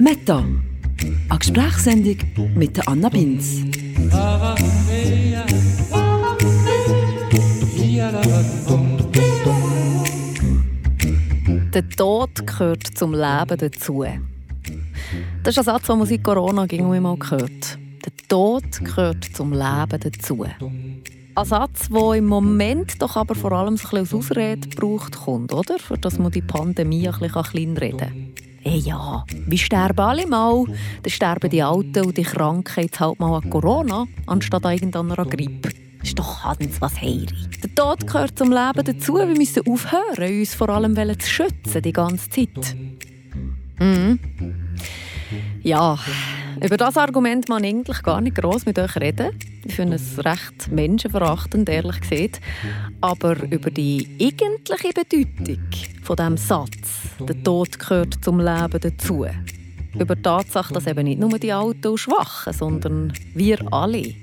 Meta, eine Gesprächssendung mit der Anna Binz. Der Tod gehört zum Leben dazu. Das ist ein Satz, den man seit Corona immer gehört. Der Tod gehört zum Leben dazu. Ein Satz, der im Moment doch aber vor allem ein als Ausrede gebraucht kommt, oder? Für dass man die Pandemie ein bisschen kleinreden kann. Hey ja, wir sterben alle mal. Dann sterben die Alten und die Kranken jetzt halt mal an Corona, anstatt an irgendeiner Grippe. Ist doch Hans was Heiri. Der Tod gehört zum Leben dazu. Wir müssen aufhören, uns vor allem zu schützen, die ganze Zeit. Mhm. Ja, über das Argument man eigentlich gar nicht groß mit euch reden. Ich finde es recht menschenverachtend, ehrlich gesagt. Aber über die eigentliche Bedeutung von dem Satz, der Tod gehört zum Leben dazu. Über die Tatsache, dass eben nicht nur die Alten und Schwachen, sondern wir alle.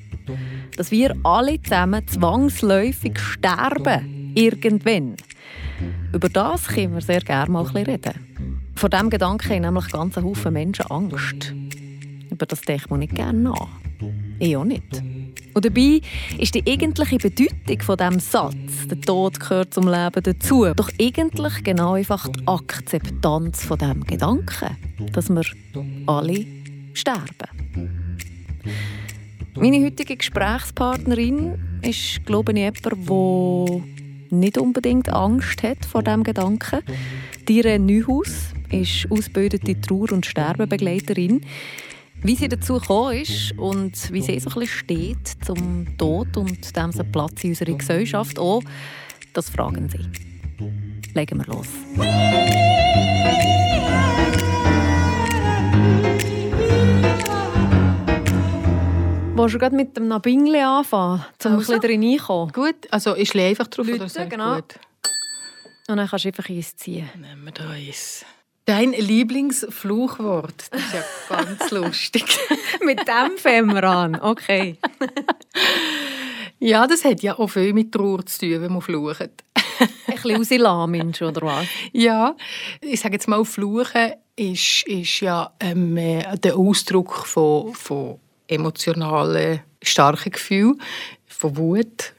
Dass wir alle zusammen zwangsläufig sterben. Irgendwann. Über das können wir sehr gerne mal ein bisschen reden. Vor diesem Gedanken haben nämlich ganz Haufen Menschen Angst. Über das denkt man nicht gerne nach. Ich auch nicht. Und dabei ist die eigentliche Bedeutung von dem Satz, der Tod gehört zum Leben dazu, doch eigentlich genau einfach die Akzeptanz von dem Gedanken, dass wir alle sterben. Meine heutige Gesprächspartnerin ist, glaube ich, jemand, der nicht unbedingt Angst hat vor dem Gedanken. Dire Neuhaus ist ausgebildete Trauer- und Sterbebegleiterin. Wie sie dazu gekommen ist und wie sie so ein bisschen steht zum Tod und dem Platz in unserer Gesellschaft auch, das fragen sie. Legen wir los. Willst du gerade mit dem Nabingle anfangen, um also. ein bisschen reinkommen? Gut, also ich schlage einfach drauf. Leute, oder genau. Gut. Und dann kannst du einfach eins ziehen. Nehmen wir da eins. Dein Lieblingsfluchwort. Das ist ja ganz lustig. mit dem fangen wir an. Okay. ja, das hat ja auch viel mit Trauer zu tun, wenn man flucht. Ein bisschen rauslassen, oder was? Ja, ich sage jetzt mal, Fluchen ist, ist ja ähm, der Ausdruck von, von emotionalen, starken Gefühlen, von Wut,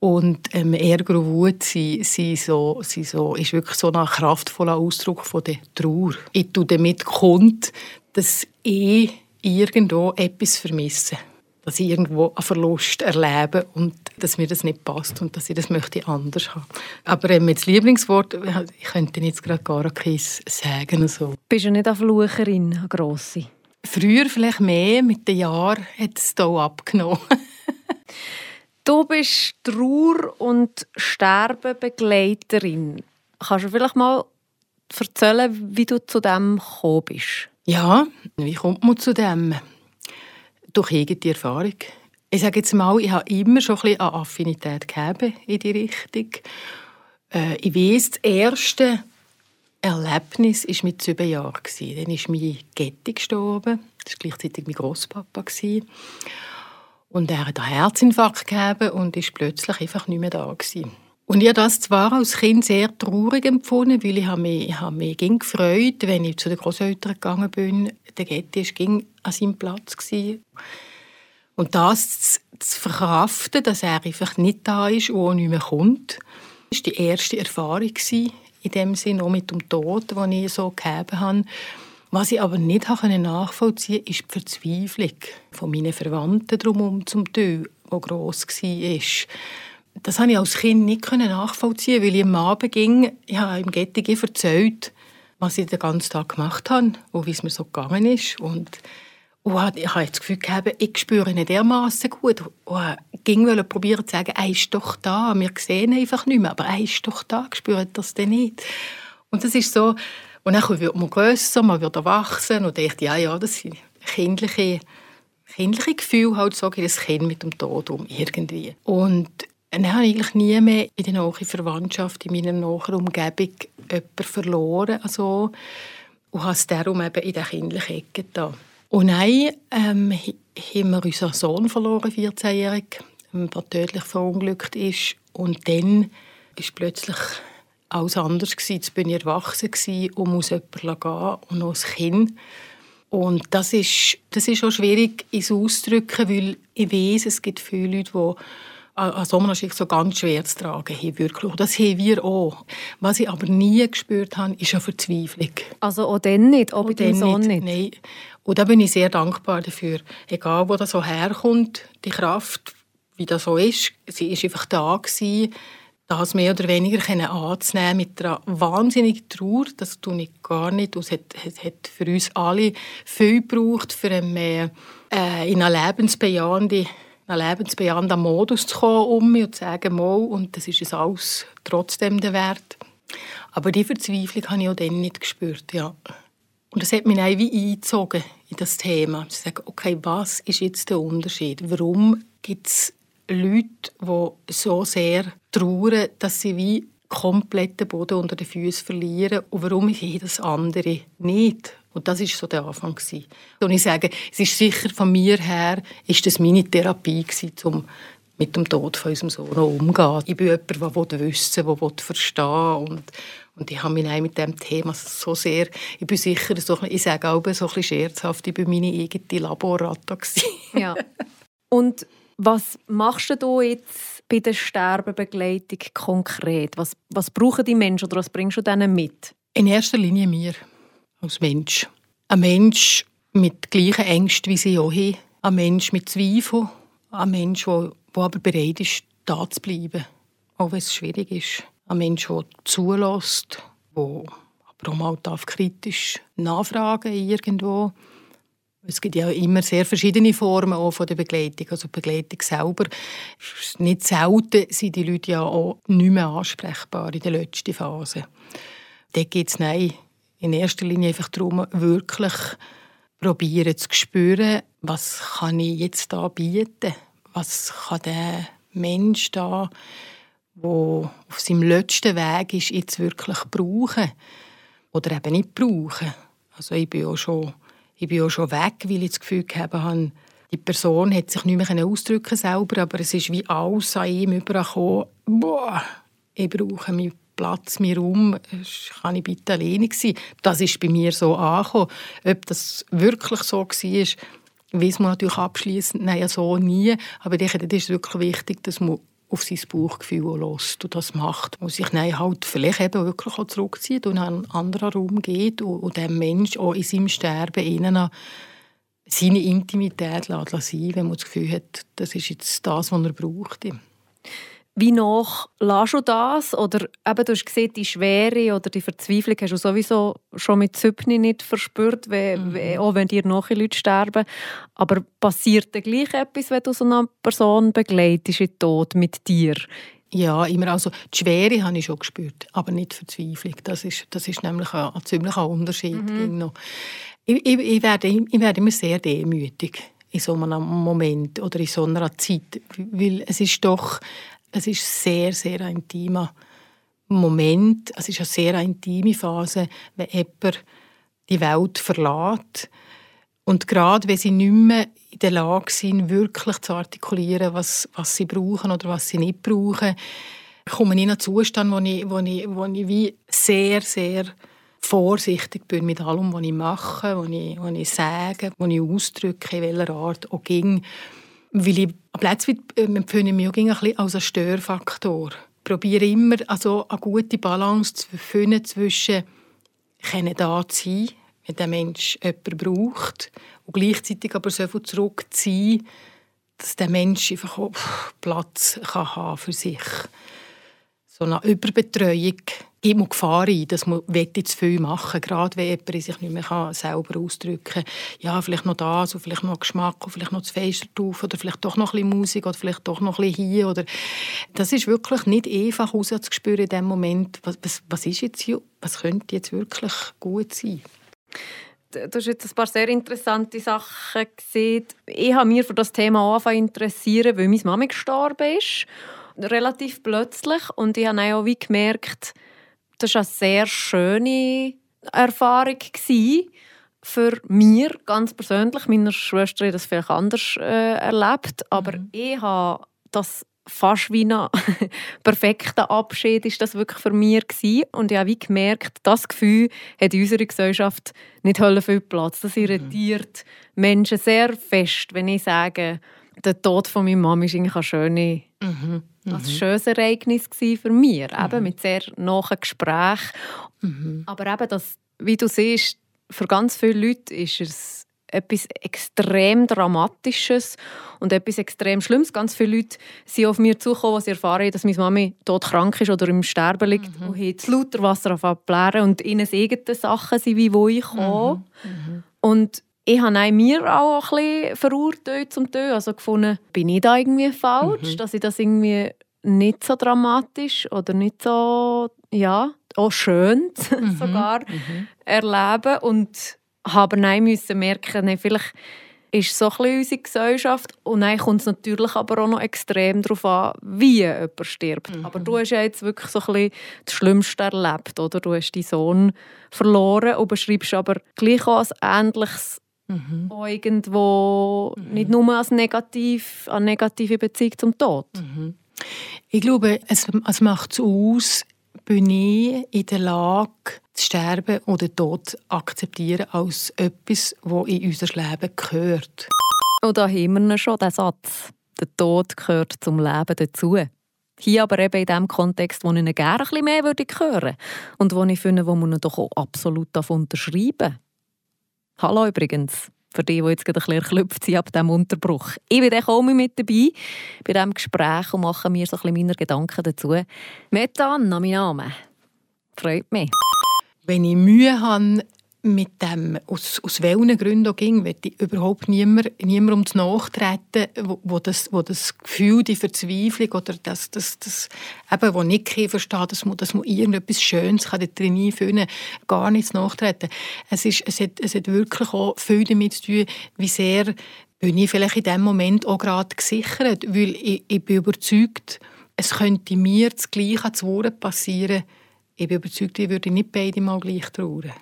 und ähm, Ärger und Wut sind, sind so, sind so, ist wirklich so ein kraftvoller Ausdruck von der Trauer. Ich tue damit kund, dass ich irgendwo etwas vermisse. Dass ich irgendwo einen Verlust erlebe und dass mir das nicht passt und dass ich das möchte anders haben. Aber ähm, das Lieblingswort, ich könnte jetzt gerade gar keins sagen. So. Bist du nicht eine Flucherin, eine grosse? Früher vielleicht mehr, mit den Jahren hat es hier abgenommen. Du bist Trauer- und Sterbebegleiterin. Kannst du vielleicht mal erzählen, wie du zu dem gekommen bist? Ja, wie kommt man zu dem? Durch eigene Erfahrung. Ich sage jetzt mal, ich habe immer schon ein bisschen eine Affinität gegeben in die Richtung. Äh, ich weiss, das erste Erlebnis war mit sieben Jahren. Dann ist mein Getty gestorben. Das war gleichzeitig mein Großpapa. Und er hat einen Herzinfarkt gegeben und ist plötzlich einfach nicht mehr da gewesen. Und ich habe das zwar als Kind sehr traurig empfunden, weil ich habe mich, ich habe mich gefreut, wenn ich zu den Großeltern gegangen bin. Der Getty war an seinem Platz. Gewesen. Und das zu verkraften, dass er einfach nicht da ist und nicht mehr kommt, war die erste Erfahrung in dem Sinne, auch mit dem Tod, den ich so gehabt habe. Was ich aber nicht nachvollziehen konnte, ist die Verzweiflung von meinen Verwandten drumherum zum Teil, die gross war. Das konnte ich als Kind nicht nachvollziehen, weil ich am Abend ging, habe im Getting erzählt, was ich den ganzen Tag gemacht habe und wie es mir so gegangen ist. Und und ich habe das Gefühl gehabt, ich spüre ihn dermaßen gut. Und ich ging probieren zu sagen, er ist doch da. Wir sehen ihn einfach nicht mehr, aber er ist doch da. Ich spüre das denn nicht. Und das ist so, und dann wird man grösser, man wird erwachsen und denkt, ja, ja, das sind kindliche, kindliche Gefühle, halt, so geht das Kind mit dem Tod um, irgendwie. Und dann habe ich eigentlich nie mehr in der nahen Verwandtschaft, in meiner nahen Umgebung jemanden verloren. Also, und habe es darum eben in der kindlichen Ecke da. Und dann ähm, haben wir unseren Sohn verloren, 14-jährig, der tödlich verunglückt ist. Und dann ist plötzlich alles anders. Jetzt bin ich erwachsen und muss jemanden gehen und noch ein Kind. Und das ist, das ist auch schwierig ins Ausdrücken, weil ich weiß, es gibt viele Leute, die an so ganz schwer zu tragen haben, wirklich. Das haben wir auch. Was ich aber nie gespürt habe, ist eine Verzweiflung. Also auch dann nicht, auch bei deinem Sohn nicht? Nein. Und da bin ich sehr dankbar dafür. Egal, wo das so herkommt, die Kraft, wie das so ist, sie ist einfach da gewesen, das mehr oder weniger anzunehmen mit einer wahnsinnigen Trauer. Das tue ich gar nicht. Es hat, es hat für uns alle viel gebraucht, für einen, äh, in eine lebensbejahende einen lebensbejahenden Modus zu kommen um mich und zu sagen, mal, und das ist es alles trotzdem der Wert. Aber die Verzweiflung habe ich auch dann nicht gespürt, ja. Und das hat mich auch wie eingezogen in das Thema. Zu sagen, okay, was ist jetzt der Unterschied? Warum gibt es Leute, die so sehr trauern, dass sie wie komplett den Boden unter den Füßen verlieren und warum ich jedes andere nicht? Und das ist so der Anfang Und ich sage, es ist sicher von mir her, ist das meine Therapie gewesen, um mit dem Tod von unserem Sohn umzugehen. Ich bin jemand, der wissen will, der verstehen und und ich habe mich mit dem Thema so sehr, ich bin sicher, so, ich sage auch so ein bisschen scherzhaft, ich war meine eigene Laborratte. Ja. Und was machst du jetzt bei der Sterbebegleitung konkret? Was, was brauchen die Menschen oder was bringst du denen mit? In erster Linie mir als Mensch. Ein Mensch mit gleichen Ängsten wie sie auch haben. Ein Mensch mit Zweifeln. Ein Mensch, der, der aber bereit ist, da zu bleiben. Auch wenn es schwierig ist. Ein Mensch, der zulässt, der aber auch mal kritisch nachfragen irgendwo. Es gibt ja immer sehr verschiedene Formen auch von der Begleitung. Also die Begleitung selber. Nicht selten sind die Leute ja auch nicht mehr ansprechbar in der letzten Phase. Dort geht es in erster Linie einfach darum, wirklich probieren zu spüren, was kann ich jetzt da bieten? Was kann der Mensch da, wo auf seinem letzten Weg ist, jetzt wirklich brauchen oder eben nicht brauchen? Also ich bin auch schon, ich bin auch schon weg, weil ich das Gefühl habe, die Person hat sich nicht mehr ausdrücken selber, aber es ist wie alles an ihm übergekommen. Boah, ich brauche mich Platz, mir um, kann ich bitte alleine sein. Das ist bei mir so angekommen. Ob das wirklich so war, weiß man natürlich abschließend nein, so nie. Aber ich denke, das ist wirklich wichtig, dass man auf sein Bauchgefühl lässt und das macht. Und sich dann halt vielleicht eben wirklich auch zurückzieht und in einen anderen Raum geht und, und dem Mensch auch in seinem Sterben innen seine Intimität sein, wenn man das Gefühl hat, das ist jetzt das, was er braucht. Wie nach lässt du das? Oder eben, du hast gesehen, die Schwere oder die Verzweiflung hast du sowieso schon mit Zypni nicht verspürt, wenn, mhm. auch wenn dir noch Leute sterben. Aber passiert dann gleich etwas, wenn du so eine Person begleitest in den Tod mit dir? Ja, immer. Also die Schwere habe ich schon gespürt, aber nicht die Verzweiflung. Das ist, das ist nämlich ein, ein ziemlicher Unterschied. Mhm. Ich, ich, ich, werde, ich werde immer sehr demütig in so einem Moment oder in so einer Zeit, weil es ist doch es ist sehr, sehr ein intimer Moment. Es ist eine sehr intime Phase, wenn jemand die Welt verlässt. Und gerade wenn sie nicht mehr in der Lage sind, wirklich zu artikulieren, was, was sie brauchen oder was sie nicht brauchen, komme ich in einen Zustand, wo ich, wo ich, wo ich wie sehr, sehr vorsichtig bin mit allem, was ich mache, was ich, was ich sage, was ich ausdrücke, in welcher Art auch ging. Weil ich plötzlich ähm, empfinde ich mich auch als ein Störfaktor. Ich probiere immer also eine gute Balance zu finden zwischen können da sein, wenn der Mensch jemanden braucht, und gleichzeitig aber so viel zurückziehen, dass der Mensch einfach auch Platz kann haben für sich. So eine Überbetreuung gibt man Gefahr ein, dass man zu viel machen will, gerade wenn jemand sich nicht mehr selber ausdrücken kann. Ja, vielleicht noch das, und vielleicht noch Geschmack, und vielleicht noch das Fenster drauf, oder vielleicht doch noch ein Musik, oder vielleicht doch noch ein hier. Oder das ist wirklich nicht einfach rauszuspüren in dem Moment, was, was, was ist jetzt hier, was könnte jetzt wirklich gut sein. Du hast jetzt ein paar sehr interessante Sachen gesehen. Ich habe mich für das Thema angefangen interessieren, weil meine Mama gestorben ist. Relativ plötzlich. Und ich habe auch wie gemerkt, das war eine sehr schöne Erfahrung für mich ganz persönlich. Meine Schwester hat das vielleicht anders äh, erlebt, aber mhm. ich habe das fast wie ein perfekter Abschied ist das wirklich für mich gewesen. und ich habe wie gemerkt, das Gefühl hat in unserer Gesellschaft nicht viel Platz. Das irritiert mhm. Menschen sehr fest, wenn ich sage, der Tod von meiner Mama ist eigentlich ein schönes, mhm. Mhm. ein schönes Ereignis für mich, mhm. eben mit sehr nahen Gesprächen. Mhm. Aber eben, das, wie du siehst, für ganz viele Leute ist es etwas extrem Dramatisches und etwas extrem Schlimmes. Ganz viele Leute sind auf mir zugekommen, als sie erfahren dass meine Mami tot krank ist oder im Sterben liegt mhm. und haben das lauter Wasser auf und ihnen eigene Sachen sind, wie wo ich komme. Mhm. Mhm. Und ich habe mir auch ein bisschen verurteilt zum Teil. Also gefunden, bin ich da irgendwie falsch, mhm. dass ich das irgendwie nicht so dramatisch oder nicht so, ja, auch schön mhm. sogar mhm. erleben und habe nein müssen merken, nein, vielleicht ist so ein unsere Gesellschaft und dann kommt es natürlich aber auch noch extrem darauf an, wie jemand stirbt. Mhm. Aber du hast ja jetzt wirklich so ein bisschen das Schlimmste erlebt, oder? Du hast deinen Sohn verloren und beschreibst aber gleich auch als ähnliches mhm. irgendwo mhm. nicht nur als negativ, eine negative Beziehung zum Tod. Mhm. Ich glaube, es, es macht es aus, bin ich in der Lage, zu sterben oder den Tod zu akzeptieren als etwas, das in unser Leben gehört. Und da haben wir schon den Satz. Der Tod gehört zum Leben dazu. Hier aber eben in dem Kontext, wo ich ihn gerne ein bisschen mehr hören würde und wo ich finde, wo man ihn doch auch absolut unterschreiben Hallo übrigens, für die, die jetzt gerade ein bisschen erklüpft sind ab diesem Unterbruch. Ich bin auch mit dabei bei diesem Gespräch und mache mir so ein bisschen meine Gedanken dazu. Metan, mein Name. Freut mich. Wenn ich Mühe habe, mit dem, aus, aus welchen Gründen auch ging, ich überhaupt niemand, niemand ums Nachtreten, wo, wo, das, wo das Gefühl, die Verzweiflung oder das, das, das eben, wo nicht verstehe, dass man, dass man irgendetwas Schönes kann drin einfühlen kann, gar nichts nachtreten. Es, ist, es, hat, es hat wirklich auch viel damit zu tun, wie sehr bin ich vielleicht in diesem Moment auch gerade gesichert, weil ich, ich bin überzeugt, es könnte mir das Gleiche zu passieren. Ich bin überzeugt, ich würde nicht beide mal gleich trauern.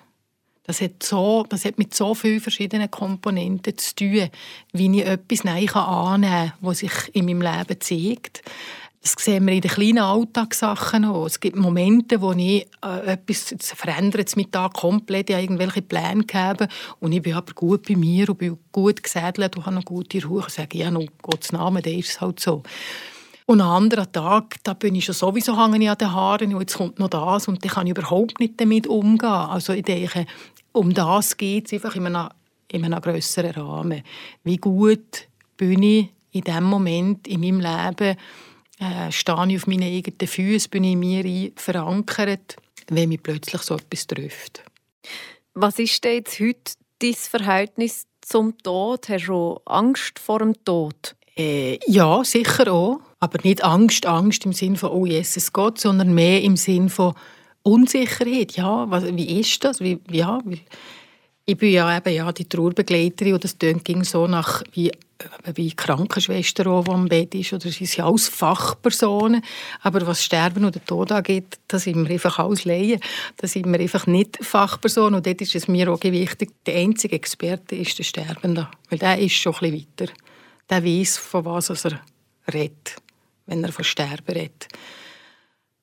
Das hat, so, das hat mit so vielen verschiedenen Komponenten zu tun, wie ich etwas annehmen kann, was sich in meinem Leben zeigt. Das sehen wir in den kleinen Alltagssachen auch. Es gibt Momente, wo ich äh, etwas verändert mit da komplett, ich irgendwelche Pläne gegeben und ich bin aber gut bei mir und bin gut gesädelt und habe eine gute Ruhe und sage, ja, noch Gottes Namen, dann ist es halt so. Und an anderen Tag, da bin ich schon sowieso an den Haaren und jetzt kommt noch das und dann kann ich überhaupt nicht damit umgehen. Also ich denke, um das geht es einfach in einem, in einem grösseren Rahmen. Wie gut bin ich in dem Moment in meinem Leben, äh, stehe ich auf meinen eigenen Füßen, bin ich in mir verankert, wenn mich plötzlich so etwas trifft. Was ist denn jetzt heute dein Verhältnis zum Tod? Hast du Angst vor dem Tod? Äh, ja, sicher auch. Aber nicht Angst, Angst im Sinne von «Oh Jesus Gott», sondern mehr im Sinne von Unsicherheit, ja, was, wie ist das? Wie, ja, ich bin ja eben ja, die Trauerbegleiterin und das ging so nach wie, wie Krankenschwester, die am Bett ist, oder sie sind alles Fachpersonen, aber was Sterben oder Tod angeht, da sind wir einfach alles Laien, da sind wir einfach nicht Fachpersonen und dort ist es mir auch wichtig, der einzige Experte ist der Sterbende, weil der ist schon ein bisschen weiter. Der weiß, von was er redet, wenn er von Sterben redet.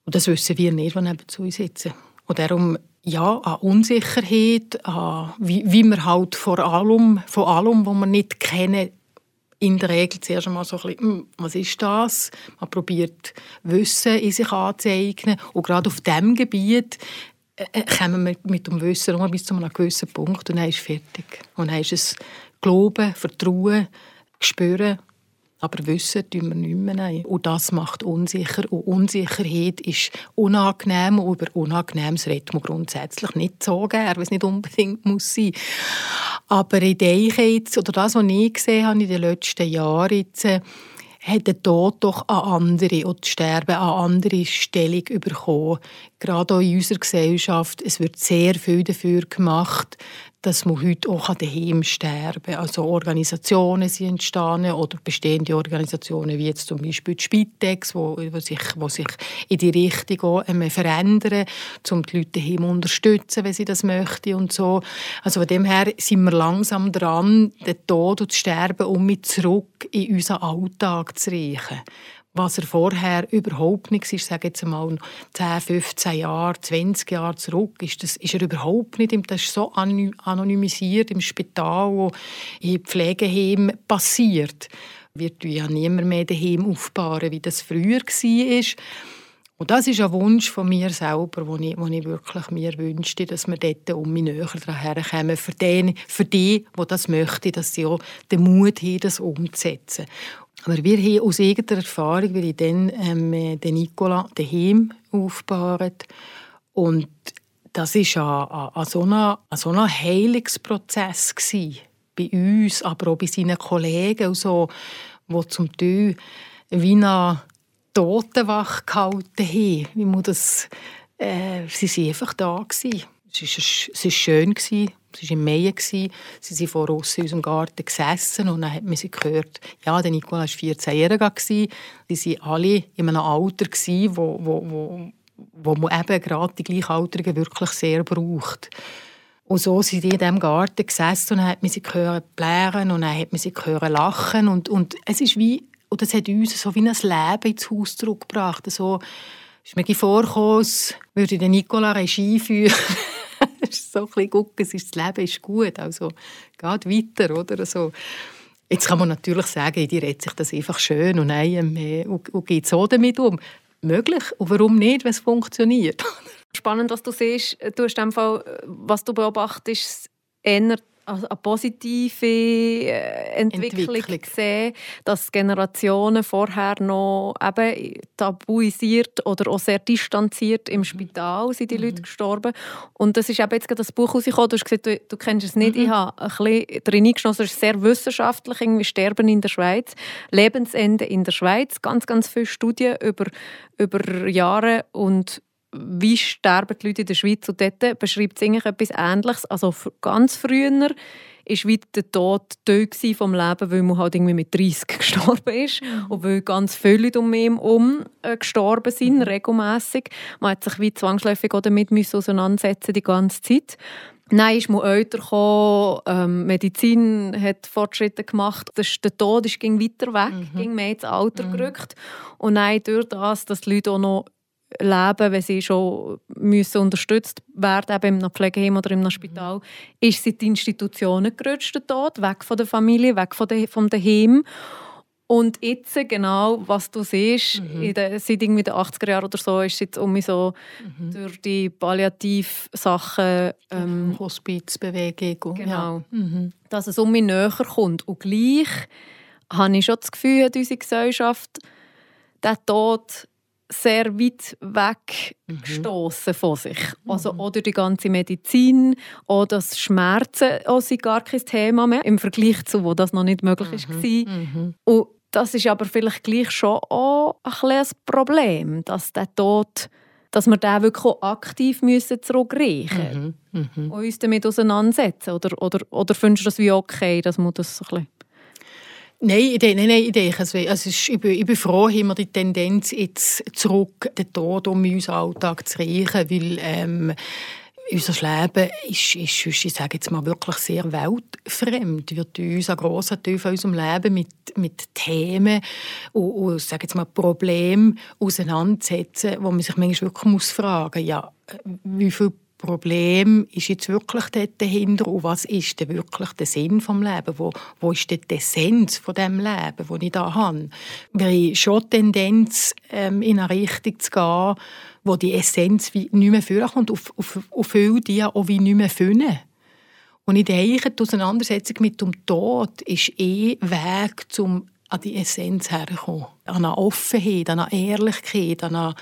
Und das wissen wir nicht, die neben zu uns sitzen. Und darum, ja, an Unsicherheit, an wie, wie man halt vor allem, von allem, was wir nicht kennen, in der Regel zuerst einmal so ein bisschen, hm, was ist das? Man probiert Wissen in sich anzueignen. Und gerade auf diesem Gebiet äh, äh, kommen wir mit dem Wissen nur bis zu einem gewissen Punkt und dann ist es fertig. Und dann ist es Glauben, Vertrauen, Spüren aber wissen tun wir nicht mehr. Nein. Und das macht unsicher. Und Unsicherheit ist unangenehm. Und über Unangenehmes redet man grundsätzlich nicht so gerne, weil es nicht unbedingt muss sein Aber ich denke jetzt, oder das, was ich gesehen habe in den letzten Jahren, jetzt, äh, hat der Tod doch eine andere und das Sterben eine andere Stellung bekommen. Gerade auch in unserer Gesellschaft. Es wird sehr viel dafür gemacht, dass man heute auch daheim sterben kann. Also Organisationen sind entstanden oder bestehende Organisationen wie jetzt zum Beispiel die Spitex, wo, sich, wo sich in die Richtung ähm, verändern, um die Leute daheim zu unterstützen, wenn sie das möchten und so. Also von dem her sind wir langsam dran, den Tod und das Sterben um mit zurück in unseren Alltag zu reichen was er vorher überhaupt nicht ist, sage jetzt mal 10, 15 Jahre, 20 Jahre zurück, ist, das, ist er überhaupt nicht, das ist so anonymisiert im Spital, in Pflegeheimen passiert. Wird ja niemand mehr daheim aufbauen, wie das früher war. Und das ist ein Wunsch von mir selber, den ich, ich wirklich mir wünschte, dass wir dort um mich näher herkommen. Für die, für die, die das möchten, dass sie auch den Mut haben, das umzusetzen. Aber wir haben aus eigener Erfahrung, weil ich dann ähm, den Nicola daheim aufgebaut und das war ein, so ein, so Heilungsprozess gewesen, bei uns, aber auch bei seinen Kollegen, und so, die zum Teil wie eine Totenwache gehalten haben. Wie man das, äh, sie waren einfach da. Gewesen. Es war schön, es war im Mai, sie sind vor uns in unserem Garten gesessen und dann hat man sie gehört, ja, der Nicola war 14 Jahre alt, sie waren alle in einem Alter, wo, wo, wo, wo man eben gerade die Gleichaltrigen wirklich sehr braucht. Und so sind die in diesem Garten gesessen und dann hat man sie gehört blären und dann hat man sie gehört lachen und, und es ist wie, und das hat uns so wie ein Leben ins Haus zurückgebracht. So, ist mir vorgekommen, würde der Nicola Regie führen. so ein bisschen gucken, das Leben ist gut, also geht weiter, oder so. Jetzt kann man natürlich sagen, die redet sich das einfach schön und, nein, äh, und, und geht so damit um. Möglich. Und warum nicht, wenn es funktioniert? Spannend, was du siehst. Du hast Fall, was du beobachtest, eher eine positive äh, Entwicklung, Entwicklung. gesehen, dass Generationen vorher noch eben tabuisiert oder auch sehr distanziert im. Spital sind die mhm. Leute gestorben. Und das ist eben jetzt gerade das Buch rausgekommen. Du hast gesagt, du, du kennst es nicht. Mhm. Ich habe ein bisschen drin eingeschlossen. Es ist sehr wissenschaftlich, irgendwie Sterben in der Schweiz, Lebensende in der Schweiz. Ganz, ganz viele Studien über, über Jahre und wie sterben die Leute in der Schweiz. Und dort beschreibt es eigentlich etwas Ähnliches. Also ganz früher war wie der Tod Tod vom Leben, weil man halt irgendwie mit 30 gestorben ist mhm. und weil ganz viele Leute um ihn herum äh, gestorben sind, mhm. regelmässig. Man hat sich wie zwangsläufig damit auseinandersetzen die ganze Zeit. Nein, ist man älter gekommen, ähm, Medizin hat Fortschritte gemacht, das, der Tod ist ging weiter weg, mhm. ging mehr ins Alter mhm. gerückt. Und nein, durch das, dass die Leute auch noch leben, wenn sie schon müssen unterstützt werden eben im Pflegeheim oder im Spital, mhm. ist sie die Institutionen gerutscht dort, weg von der Familie, weg von der, vom Heim. Und jetzt genau, was du siehst, mhm. in der, seit irgendwie den 80er Jahren oder so, ist jetzt um mich so mhm. durch die Palliativsachen... Ähm, Hospizbewegung. Genau. Ja. Mhm. Dass es um mich näher kommt. Und gleich habe ich schon das Gefühl, hat unsere Gesellschaft, der Tod sehr weit weg mhm. von sich. Mhm. Also oder die ganze Medizin oder das Schmerzen auch sind gar kein Thema mehr im Vergleich zu wo das noch nicht möglich mhm. war. Mhm. Und das ist aber vielleicht gleich schon auch ein, ein Problem, dass der Tod dass wir den wirklich auch aktiv müssen zurückreichen müssen mhm. mhm. und uns damit auseinandersetzen. Oder, oder, oder findest du das wie okay, dass man das so ein bisschen Nein, ich denke, nein, nein, ich, denke also, also ich, bin, ich bin froh, haben wir die Tendenz, jetzt zurück den Tod um unseren Alltag zu reichen, weil ähm, unser Leben ist, ist, ich sage jetzt mal, wirklich sehr weltfremd. Wird uns ein grosser Teil von unserem Leben mit, mit Themen und, und sage jetzt mal, Problemen auseinandersetzen, wo man sich manchmal wirklich muss fragen muss, ja, wie viel Problem ist jetzt wirklich dort dahinter und was ist denn wirklich der Sinn des Lebens? Wo, wo ist denn die Essenz von dem Leben, das ich da habe? Haben schon Tendenz, ähm, in eine Richtung zu gehen, wo die Essenz wie nicht mehr vorkommt und, und, und viele die auch wie nicht mehr finden. Und ich denke, die Auseinandersetzung mit dem Tod ist eh Weg, um an die Essenz herzukommen. An eine Offenheit, an eine Ehrlichkeit, an eine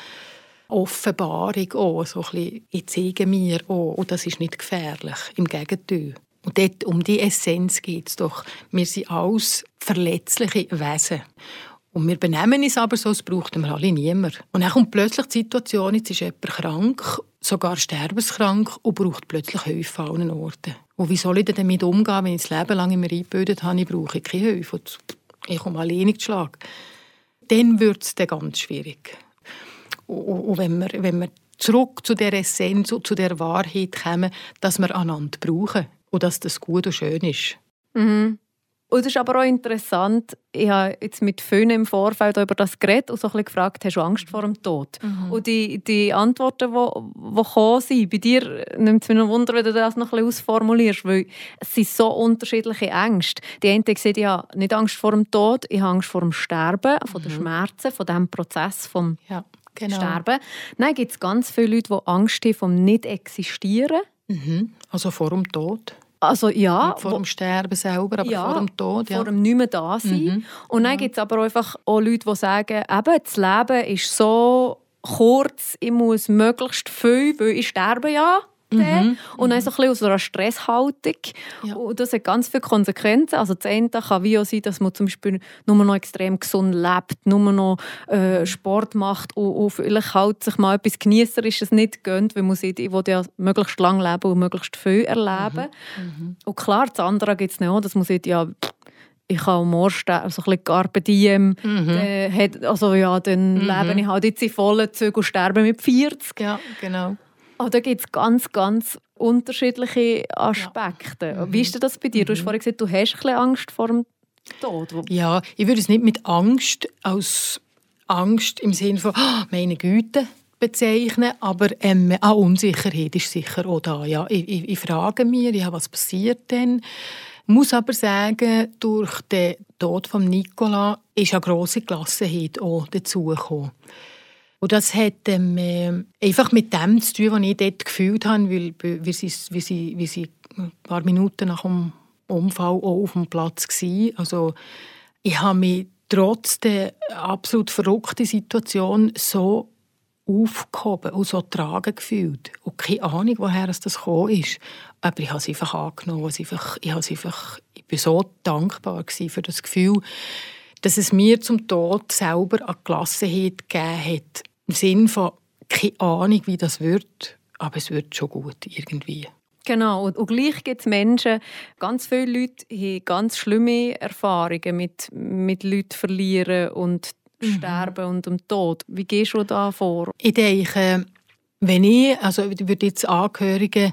Offenbarung auch, so ein bisschen, ich zeige mir auch, und das ist nicht gefährlich, im Gegenteil. Und dort, um die Essenz geht es doch. Wir sind alles verletzliche Wesen. Und wir benehmen uns aber so, es braucht wir alle niemand. Und dann kommt plötzlich die Situation, jetzt ist jemand krank, sogar sterbenskrank und braucht plötzlich Hilfe an allen Orten. Und wie soll ich denn damit umgehen, wenn ich das Leben lang immer eingebildet habe, ich brauche keine Hilfe. Ich komme alleine zu Schlag. Dann wird es ganz schwierig. Und wenn wir, wenn wir zurück zu der Essenz und zu der Wahrheit kommen, dass wir einander brauchen und dass das gut und schön ist. Mhm. Und es ist aber auch interessant, ich habe jetzt mit vielen im Vorfeld über das geredet und so ein bisschen gefragt, hast du Angst vor dem Tod? Mhm. Und die, die Antworten, die, die gekommen sind, bei dir nimmt es mich noch Wunder, wenn du das noch ein bisschen ausformulierst, weil es sind so unterschiedliche Ängste. Die einen sagen, ich habe nicht Angst vor dem Tod, ich habe Angst vor dem Sterben, vor den mhm. Schmerzen, vor dem Prozess vom ja, genau. Sterben. Dann gibt es ganz viele Leute, die Angst haben vom Nicht-Existieren. Mhm. Also vor dem Tod? Also ja. Nicht vor dem Sterben selber, aber ja, vor dem Tod. Ja. Vor dem nicht mehr da sein. Mhm. Und dann ja. gibt es aber einfach auch Leute, die sagen, eben, das Leben ist so kurz, ich muss möglichst viel, weil ich sterbe ja. Mhm. Und dann so ein bisschen aus einer Stresshaltung. Ja. Und das hat ganz viele Konsequenzen. Also das eine kann wie auch sein, dass man zum Beispiel nur noch extrem gesund lebt, nur noch äh, Sport macht und, und vielleicht halt sich mal etwas Genießerisches nicht gönnt, weil man sieht, ich will ja möglichst lang leben und möglichst viel erleben. Mhm. Mhm. Und klar, das andere gibt es auch, dass man sieht, ja, ich kann morgen sterben, so ein bisschen Carpe Diem. Mhm. Äh, also ja, dann mhm. lebe ich halt jetzt in vollen Zügen und sterbe mit 40. Ja, genau. Oh, da gibt es ganz, ganz unterschiedliche Aspekte. Ja. Mhm. Wie ist das bei dir? Du hast mhm. vorhin gesagt, du hast ein bisschen Angst vor dem Tod. Ja, ich würde es nicht mit Angst als Angst im Sinne von oh, meine Güte bezeichnen, aber ähm, auch Unsicherheit ist sicher auch da. Ja, ich, ich, ich frage mich, ja, was passiert denn? Ich muss aber sagen, durch den Tod von Nicola ist eine grosse Gelassenheit auch dazugekommen. Und das hat ähm, äh, einfach mit dem zu tun, was ich dort gefühlt habe, weil, weil, sie, weil, sie, weil sie ein paar Minuten nach dem Unfall auch auf dem Platz waren. Also ich habe mich trotz der absolut verrückten Situation so aufgehoben und so tragen gefühlt. Und keine Ahnung, woher das gekommen ist. Aber ich habe es einfach angenommen. Ich, einfach, ich, einfach, ich bin so dankbar für das Gefühl, dass es mir zum Tod selber eine Gelassenheit gegeben hat, im Sinne von, keine Ahnung, wie das wird, aber es wird schon gut irgendwie. Genau, und, gleich gibt es Menschen, ganz viele Leute haben ganz schlimme Erfahrungen mit, mit Leuten verlieren und mhm. sterben und dem Tod. Wie gehst du da vor? Ich denke, wenn ich, also ich würde jetzt Angehörigen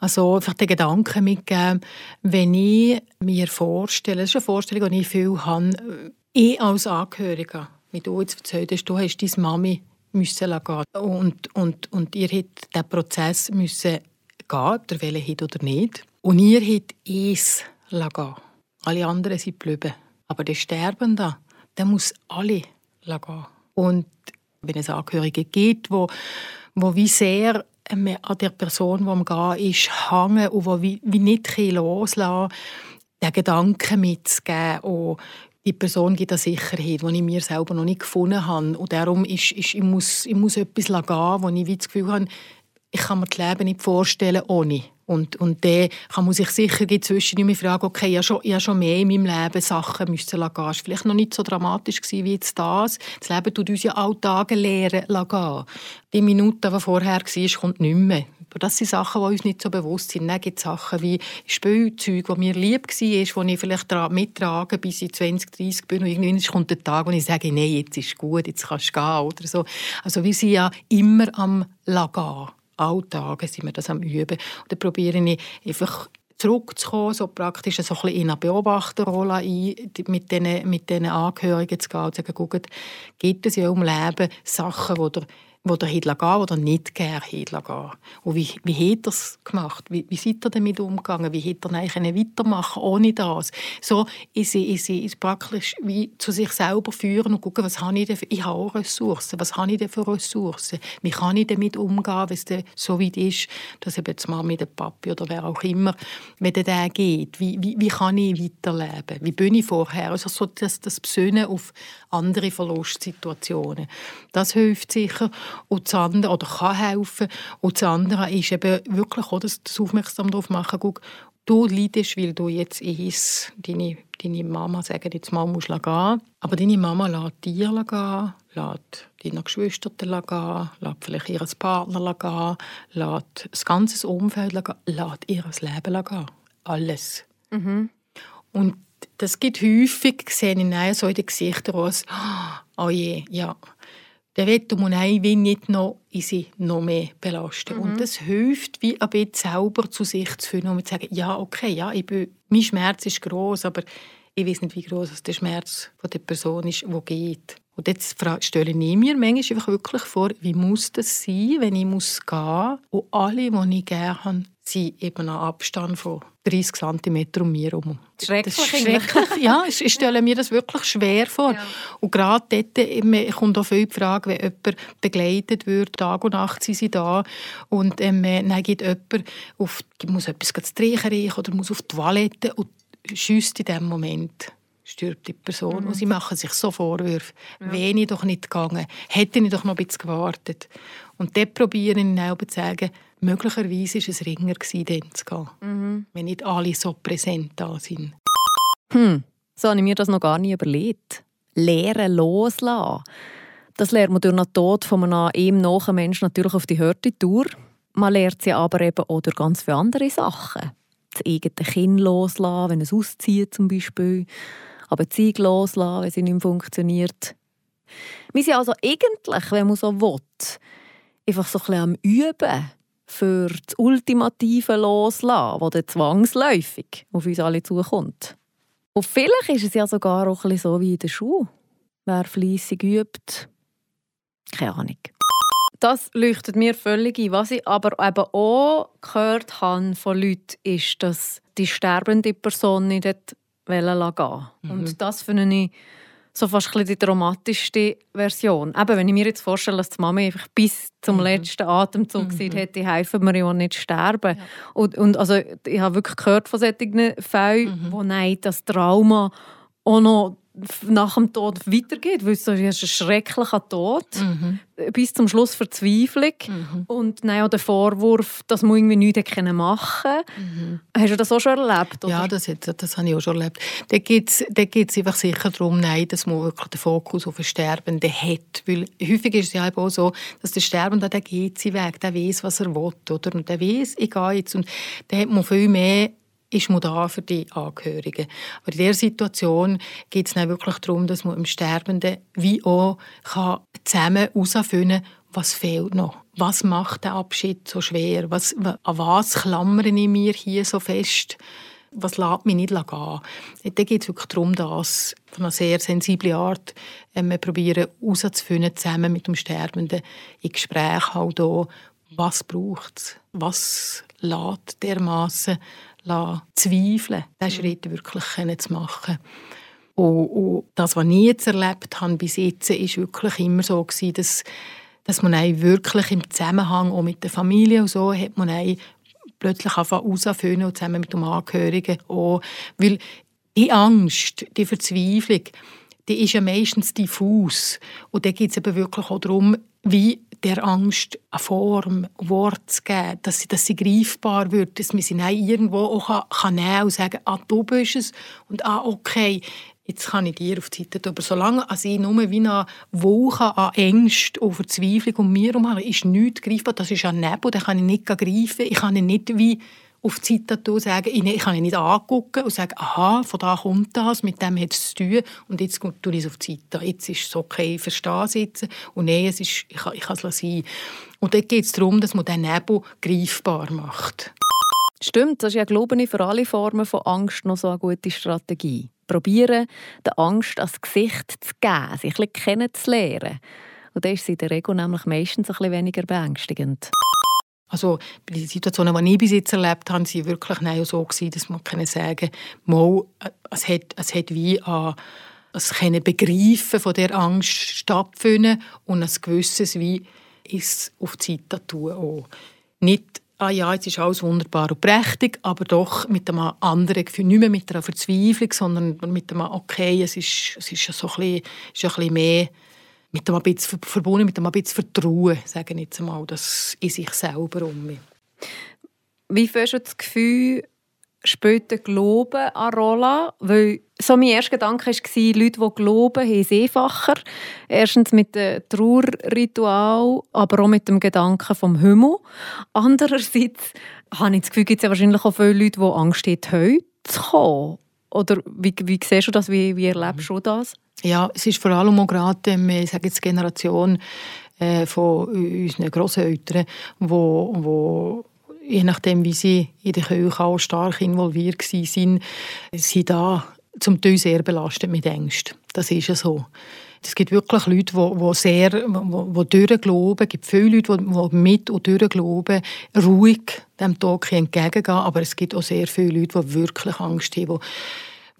also einfach den Gedanken mitgeben, wenn ich mir vorstelle, das ist eine Vorstellung, die ich viel habe, ich als Angehöriger, wie du jetzt erzählt hast, du hast deine Mami müssen und, und, und ihr hättet diesen Prozess müssen gehen, der Welle hat oder nicht. Und ihr hättet es gehen. Alle anderen sind geblieben. Aber der Sterbende, der muss alle gehen. Und wenn es Angehörige gibt, wo, wo wie sehr an der Person, die am Gehen ist, hängen und wo wie, wie nicht loslassen den Gedanken mitzugeben, oh, die Person gibt eine Sicherheit, die ich mir selber noch nicht gefunden habe. Und darum ist, ist ich, muss, ich muss etwas gehen, wo ich das Gefühl habe, ich kann mir das Leben nicht vorstellen ohne. Und, und dann kann man sich sicher zwischen mir fragen, okay, ich habe, schon, ich habe schon mehr in meinem Leben Sachen müssen lassen. Es vielleicht noch nicht so dramatisch gewesen wie jetzt das. Das Leben tut uns ja alle Tage lehren gehen. Die Minute, die vorher war, kommt nicht mehr. Aber das sind Sachen, die uns nicht so bewusst sind. Dann gibt es Sachen wie Spielzeug, die mir lieb war, die ich vielleicht mittrage, bis ich 20, 30 bin. Und irgendwann kommt der Tag, wo ich sage, nein, jetzt ist gut, jetzt kannst du gehen. Oder so. Also wir sind ja immer am Lagen. Alle Tage sind wir das am Üben. Und dann probiere ich einfach zurückzukommen, so praktisch so ein bisschen in eine Beobachterrolle ein, mit diesen, mit Angehörigen zu gehen und zu sagen, gibt es ja im Leben Sachen, die wo der Hitler gehen oder nicht gerne Hitler gehen. Und wie, wie hat er es gemacht? Wie, wie seid ihr damit umgegangen? Wie hätte er eigentlich weitermachen ohne das? So ist sie, ist praktisch wie zu sich selber führen und gucken, was habe ich denn für, ich habe Ressourcen, was habe ich denn für Ressourcen? Wie kann ich damit umgehen, wenn es so weit ist, dass eben jetzt mal mit dem Papi oder wer auch immer, wenn der geht, wie, wie, wie kann ich weiterleben? Wie bin ich vorher? Also so das, das Besinnen auf andere Verlustsituationen. Das hilft sicher. Und das andere, oder kann helfen. Und das andere ist eben wirklich auch das, das aufmerksam darauf machen, guck, du leidest, weil du jetzt ist, deine, deine Mama sagen jetzt mal musst gehen. Aber deine Mama lässt dir gehen, lässt deine Geschwister gehen, lässt vielleicht ihren Partner gehen, lässt das ganze Umfeld gehen, lässt ihr Leben gehen. Alles. Mhm. Und das gibt häufig, sehe ich so in den Gesichtern aus, oh je, ja, der wird man wie nicht noch in sie noch mehr belasten. Mhm. Und das hilft, wie ein bisschen selber zu sich zu fühlen und zu sagen, ja, okay, ja, ich bin, mein Schmerz ist groß, aber ich weiß nicht, wie groß der Schmerz von der Person ist, wo geht. Und jetzt stelle ich mir manchmal einfach wirklich vor, wie muss das sein, wenn ich muss gehen und alle, die ich gerne habe, sind eben einen Abstand von 30 cm um mich herum. Schrecklich. Das ist schrecklich. ja, ich stelle mir das wirklich schwer vor. Ja. Und gerade dort kommt auch viel die Frage, wenn jemand begleitet wird, Tag und Nacht sind sie da und ähm, dann geht jemand auf, muss etwas zu trinken oder muss auf die Toilette und schießt in dem Moment stirbt die Person. Mhm. Und sie machen sich so Vorwürfe. Ja. Wäre ich doch nicht gegangen, hätte ich doch noch ein bisschen gewartet. Und dort probiere ich auch zu sagen, möglicherweise war es ringer, dort zu gehen. Mhm. Wenn nicht alle so präsent da sind. Hm, so habe ich mir das noch gar nicht überlegt. Lehren loslassen. Das lernt man durch den Tod von einem ihm nahen Menschen natürlich auf die harte Tour. Man lernt sie aber eben auch durch ganz viele andere Sachen. Das eigene Kind loslassen, wenn es auszieht zum Beispiel aber die Zeit loslassen, wenn sie nicht mehr funktioniert. Wir sind also eigentlich, wenn man so will, einfach so ein bisschen am Üben für das ultimative Loslassen, das dann zwangsläufig auf uns alle zukommt. Und vielleicht ist es ja sogar auch ein bisschen so wie in der Schule. Wer fleissig übt, keine Ahnung. Das leuchtet mir völlig ein. Was ich aber eben auch gehört habe von Leuten, ist, dass die sterbende Person nicht gehen mhm. Und das finde ich so fast ein die dramatischste Version. Eben, wenn ich mir jetzt vorstelle, dass die Mama einfach bis zum mhm. letzten Atemzug mhm. gesagt hätte, helfen mir ja nicht sterben. Ja. Und, und also, ich habe wirklich gehört von solchen Fällen, mhm. wo nein, das Trauma auch noch nach dem Tod weitergeht, weil es ist ein schrecklicher Tod, mhm. bis zum Schluss Verzweiflung mhm. und dann der Vorwurf, dass man irgendwie nichts machen mhm. Hast du das auch schon erlebt? Oder? Ja, das, das habe ich auch schon erlebt. Da geht es einfach sicher darum, nein, dass man wirklich den Fokus auf den Sterbenden hat. Weil häufig ist es ja auch so, dass der Sterbende, der geht sie weg, der weiß, was er will. Oder? Und der weiß, ich gehe jetzt. Und da hat man viel mehr ist man da für die Angehörigen. Aber in dieser Situation geht es wirklich darum, dass man im Sterbenden wie auch kann zusammen herausfinden kann, was fehlt noch. Was macht der Abschied so schwer? Was, an was klammere ich mir hier so fest? Was lässt mich nicht gehen? Da geht es wirklich darum, dass von einer sehr sensiblen Art äh, wir probieren herauszufinden, zusammen mit dem Sterbenden in Gespräch halt auch, was braucht es? Was lässt dermaßen zweifeln, diesen mhm. Schritt wirklich zu machen. Und, und, das, was ich jetzt erlebt habe bis jetzt, ist wirklich immer so gewesen, dass, dass man wirklich im Zusammenhang auch mit der Familie und so hat man plötzlich herausfinden und zusammen mit dem Angehörigen auch, weil die Angst, die Verzweiflung, die ist ja meistens diffus und da geht es eben wirklich auch darum, wie der Angst eine Form, Wort zu geben, dass sie, dass sie greifbar wird, dass man sie irgendwo auch kann, kann nehmen und sagen, ah, du bist es und ah, okay, jetzt kann ich dir auf die Seite tun. Aber solange ich nur wie eine Woche an Ängste und Verzweiflung um mir herum habe, ist nichts greifbar. Das ist ein Nebel, den kann ich nicht greifen. Ich kann ihn nicht wie auf die Seite sagen, ich kann ihn nicht angucken und sagen, aha, von da kommt das, mit dem hat es zu tun und jetzt tue ich es auf die Seite. Jetzt ist es okay, ich verstehe es jetzt und nein, es ist, ich, kann, ich kann es sein. Und dort geht es darum, dass man den Nebel greifbar macht. Stimmt, das ist ja, glaube ich, für alle Formen von Angst noch so eine gute Strategie. Probieren, der Angst als Gesicht zu geben, sich ein bisschen kennenzulernen. Und dann ist sie in der Regel nämlich meistens ein bisschen weniger beängstigend. Also die Situationen, die ich bis jetzt erlebt habe, waren wirklich so, gewesen, dass man kann sagen kann, es hat, es hat wie ein, Begreifen von der Angst stattfinden und ein gewisses wie ist auf die Seite tun auch. Nicht, ah ja, jetzt ist alles wunderbar und prächtig, aber doch mit einem anderen Gefühl, nicht mehr mit einer Verzweiflung, sondern mit einem, okay, es ist, es ist so ein bisschen, ist ein bisschen mehr mit dem verbunden mit dem ein bisschen Vertrauen, jetzt einmal, das in sich selber um. Wie fährst du das Gefühl, später Glauben an Rolla? Weil so mein erster Gedanke war, Leute, die glauben, haben es einfacher. Erstens mit dem Trauerritual, aber auch mit dem Gedanken vom Himmel. Andererseits habe ich das Gefühl, gibt es ja wahrscheinlich auch viele Leute, die Angst haben, heute zu kommen. Oder wie, wie siehst du das? Wie, wie erlebst du das? Ja, es ist vor allem auch gerade, ähm, ich sage jetzt Generation äh, von unseren Grosseltern, wo, wo je nachdem, wie sie in der Kirche auch stark involviert waren, sie da zum Teil sehr belastet mit Ängsten. Das ist ja so. Es gibt wirklich Leute, die, die sehr die, die durchglauben. Es gibt viele Leute, die, die mit und durchglauben, ruhig dem Tod entgegengehen. Aber es gibt auch sehr viele Leute, die wirklich Angst haben,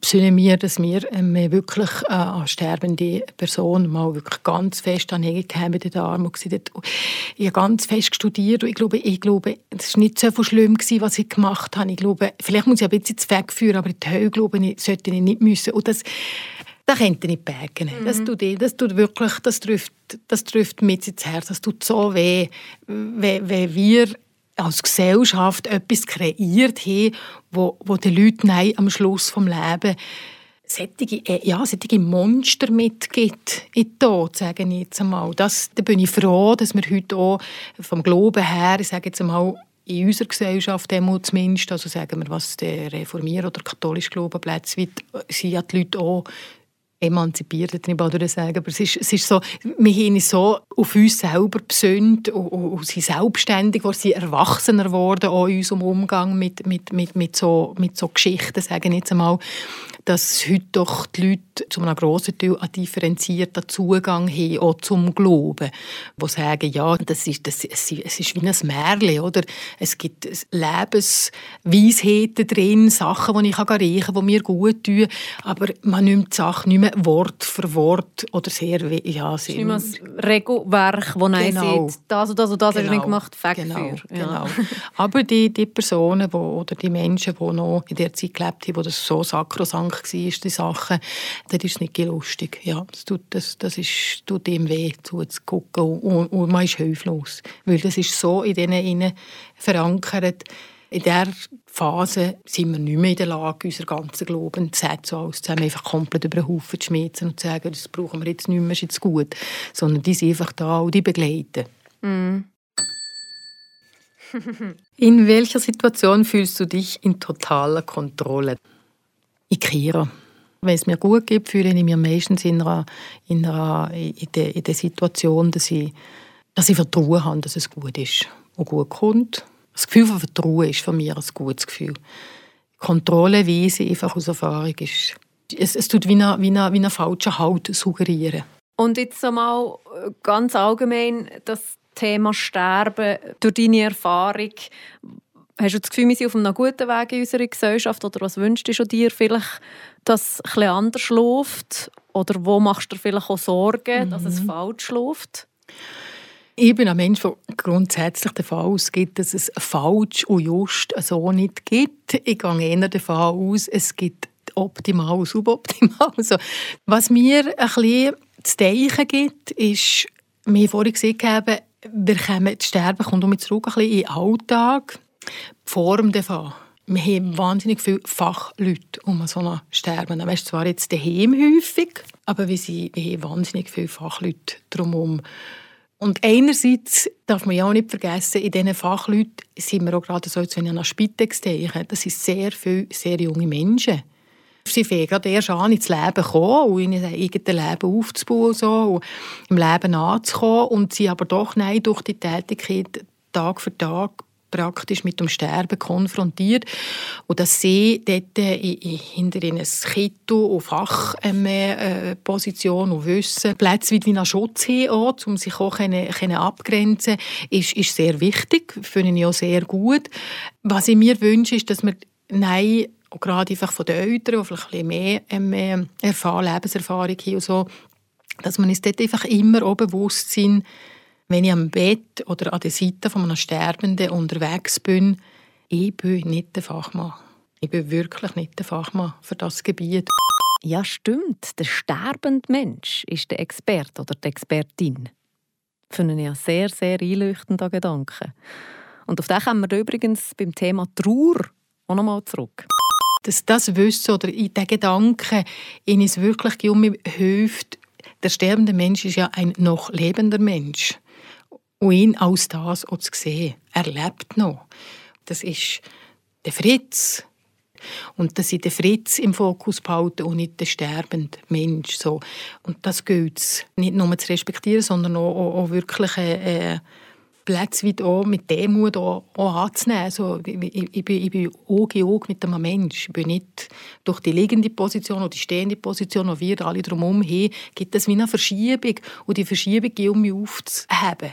besinnen wir, dass wir ähm, wirklich äh, an sterbende Person mal wirklich ganz fest an haben in den Armen. Ich habe ganz fest studiert und ich glaube, ich glaube, es war nicht so schlimm, gewesen, was ich gemacht habe. Ich glaube, vielleicht muss ich ein bisschen zu wegführen, aber in die Höhe, glaube ich, sollte ich nicht müssen. Und das, das könnte nicht backen. Mhm. Das, tut, das tut wirklich, das trifft, das trifft mit ins Herz. Das tut so weh, wenn, wenn wir als Gesellschaft etwas kreiert haben, wo, wo den Leuten am Schluss vom Leben solche, äh, ja, solche Monster mitgibt in den Tod, sage ich jetzt einmal. Das, da bin ich froh, dass wir heute auch vom Glauben her, ich sage jetzt einmal, in unserer Gesellschaft zumindest, also sagen wir, was der reformiert oder katholisch Glauben bleibt, sind ja die Leute auch emanzipiert, ich würde sagen. Aber es ist, es ist so, wir haben so auf uns selber besünnt und, und sind selbstständig, wir sind erwachsener geworden in unserem Umgang mit, mit, mit, mit, so, mit so Geschichten, sagen jetzt einmal dass heute doch die Leute zu einem grossen Teil einen differenzierten Zugang haben, auch zum Glauben. Die sagen, ja, das ist, das, es ist wie ein Märchen, oder? Es gibt Lebensweisheiten drin, Sachen, die ich riechen kann, die mir gut tun, aber man nimmt die Sachen nicht mehr Wort für Wort oder sehr, ja. Nicht mehr das Regelwerk, wo man genau. sieht, das und das und das genau. hast du nicht gemacht, Fakt genau. Ja. genau. aber die, die Personen die, oder die Menschen, die noch in der Zeit gelebt haben, die das so sakrosankt krank war, die Sachen, dann ist es nicht lustig. Ja, das tut, das, das ist, tut ihm weh, zuzugucken und, und man ist hilflos. Weil das ist so in denen verankert, in dieser Phase sind wir nicht mehr in der Lage, unser ganzen Glauben zu setzen, alles zusammen einfach komplett über den Haufen zu schmieden und zu sagen, das brauchen wir jetzt nicht mehr, ist jetzt gut. Sondern die sind einfach da und die begleiten. Mm. in welcher Situation fühlst du dich in totaler Kontrolle? ich kehre. Wenn es mir gut geht, fühle ich mich meistens in, einer, in, einer, in, der, in der Situation, dass ich, dass ich Vertrauen habe, dass es gut ist und gut kommt. Das Gefühl von Vertrauen ist für mich ein gutes Gefühl. Kontrolle, wie sie einfach aus Erfahrung ist. Es, es tut wie eine, wie, eine, wie eine falsche Haut suggerieren. Und jetzt einmal ganz allgemein das Thema Sterben durch deine Erfahrung. Hast du das Gefühl, wir sind auf einem guten Weg in unserer Gesellschaft? Oder was wünschst du dir vielleicht, dass es etwas anders läuft? Oder wo machst du dir vielleicht auch Sorgen, mhm. dass es mhm. falsch läuft? Ich bin ein Mensch, der grundsätzlich davon ausgeht, dass es falsch und just so nicht gibt. Ich gehe eher davon aus, es gibt optimal und suboptimal. Also, was mir ein bisschen zu denken gibt, ist, wir vorhin gesagt haben, wir kommen, das Sterben kommt um zurück ein bisschen in den Alltag. Form davon. Wir haben wahnsinnig viele Fachleute um so ein Sterben. Du weißt zwar jetzt daheim häufig, aber wir, wir haben wahnsinnig viele Fachleute drumherum. Und einerseits darf man ja auch nicht vergessen, in diesen Fachleuten sind wir auch gerade so, als wenn ich an Spitex denke, das sind sehr viele sehr junge Menschen. Sie fangen gerade erst an, ins Leben zu kommen und in ihr eigenes Leben aufzubauen so, und im Leben anzukommen und sie aber doch nein, durch die Tätigkeit Tag für Tag praktisch mit dem Sterben konfrontiert und dass sie dort äh, hinter ihnen Kittel und Fachposition ähm, äh, und Wissen Plätze wie einen Schutz haben, auch, um sich auch können, können abgrenzen ist, ist sehr wichtig, finde ich auch sehr gut. Was ich mir wünsche, ist, dass wir nein, gerade einfach von den Eltern, die vielleicht ein bisschen mehr äh, Erfahrung, Lebenserfahrung haben und so, dass man uns dort einfach immer auch bewusst sind, wenn ich am Bett oder an der Seite von einem Sterbenden unterwegs bin, ich bin nicht der Fachmann. Ich bin wirklich nicht der Fachmann für das Gebiet. Ja, stimmt. Der sterbende Mensch ist der Experte oder die Expertin. Finde ich ja sehr, sehr einleuchtender Gedanke. Und auf den kommen wir übrigens beim Thema Trauer auch nochmal zurück. Dass das Wissen oder in den Gedanken in es wirklich hilft, der sterbende Mensch ist ja ein noch lebender Mensch. Und ihn als das auch zu sehen. Er lebt noch. Das ist der Fritz. Und dass ich den Fritz im Fokus behalte und nicht den sterbenden Mensch. So. Und das gilt es nicht nur zu respektieren, sondern auch, auch, auch wirklich äh, Plätze wie auch mit Demut auch, auch anzunehmen. Also, ich, ich, bin, ich bin Auge in Auge mit einem Mensch. Ich bin nicht durch die liegende Position oder die stehende Position, die wir alle drumherum haben, gibt es wie eine Verschiebung. Und die Verschiebung gilt um mich aufzuheben.